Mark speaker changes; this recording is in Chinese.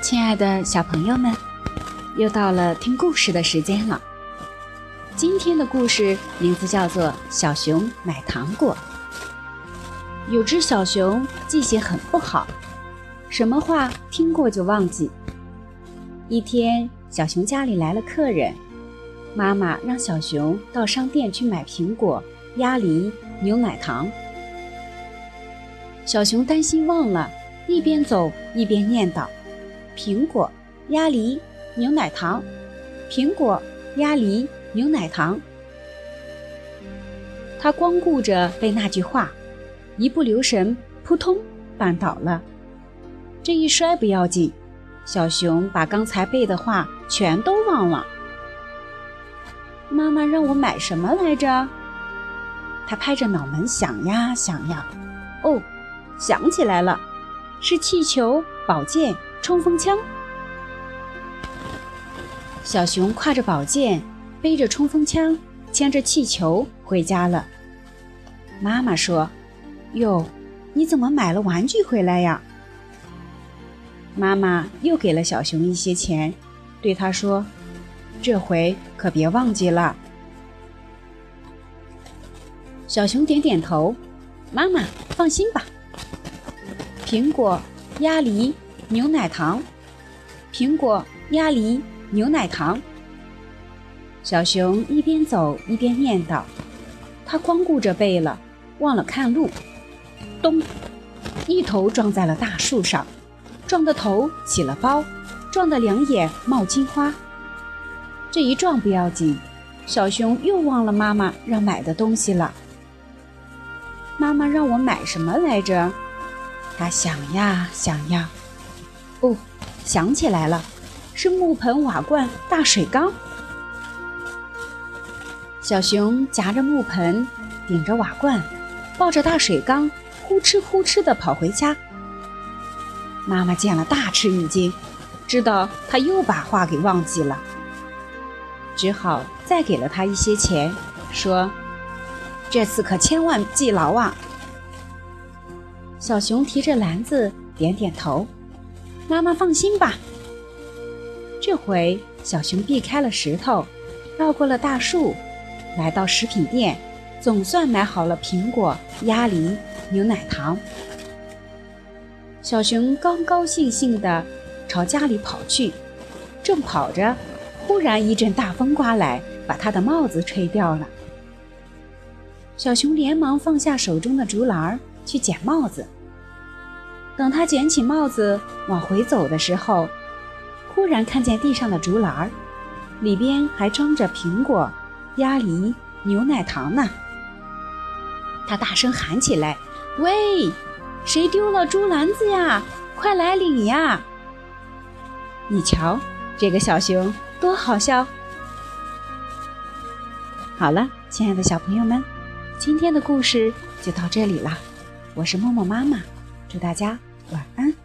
Speaker 1: 亲爱的小朋友们，又到了听故事的时间了。今天的故事名字叫做《小熊买糖果》。有只小熊记性很不好，什么话听过就忘记。一天，小熊家里来了客人，妈妈让小熊到商店去买苹果、鸭梨、牛奶糖。小熊担心忘了，一边走一边念叨。苹果、鸭梨、牛奶糖，苹果、鸭梨、牛奶糖。他光顾着背那句话，一不留神，扑通绊倒了。这一摔不要紧，小熊把刚才背的话全都忘了。妈妈让我买什么来着？他拍着脑门想呀想呀，哦，想起来了，是气球、宝剑。冲锋枪，小熊挎着宝剑，背着冲锋枪，牵着气球回家了。妈妈说：“哟，你怎么买了玩具回来呀？”妈妈又给了小熊一些钱，对他说：“这回可别忘记了。”小熊点点头：“妈妈放心吧。”苹果、鸭梨。牛奶糖，苹果、鸭梨、牛奶糖。小熊一边走一边念叨，他光顾着背了，忘了看路。咚！一头撞在了大树上，撞得头起了包，撞得两眼冒金花。这一撞不要紧，小熊又忘了妈妈让买的东西了。妈妈让我买什么来着？他想呀想呀。哦，想起来了，是木盆、瓦罐、大水缸。小熊夹着木盆，顶着瓦罐，抱着大水缸，呼哧呼哧地跑回家。妈妈见了大吃一惊，知道他又把话给忘记了，只好再给了他一些钱，说：“这次可千万记牢啊！”小熊提着篮子，点点头。妈妈放心吧。这回小熊避开了石头，绕过了大树，来到食品店，总算买好了苹果、鸭梨、牛奶糖。小熊高高兴兴地朝家里跑去，正跑着，忽然一阵大风刮来，把他的帽子吹掉了。小熊连忙放下手中的竹篮儿，去捡帽子。等他捡起帽子往回走的时候，忽然看见地上的竹篮儿，里边还装着苹果、鸭梨、牛奶糖呢。他大声喊起来：“喂，谁丢了竹篮子呀？快来领呀！”你瞧，这个小熊多好笑！好了，亲爱的小朋友们，今天的故事就到这里了。我是默默妈妈，祝大家。晚安。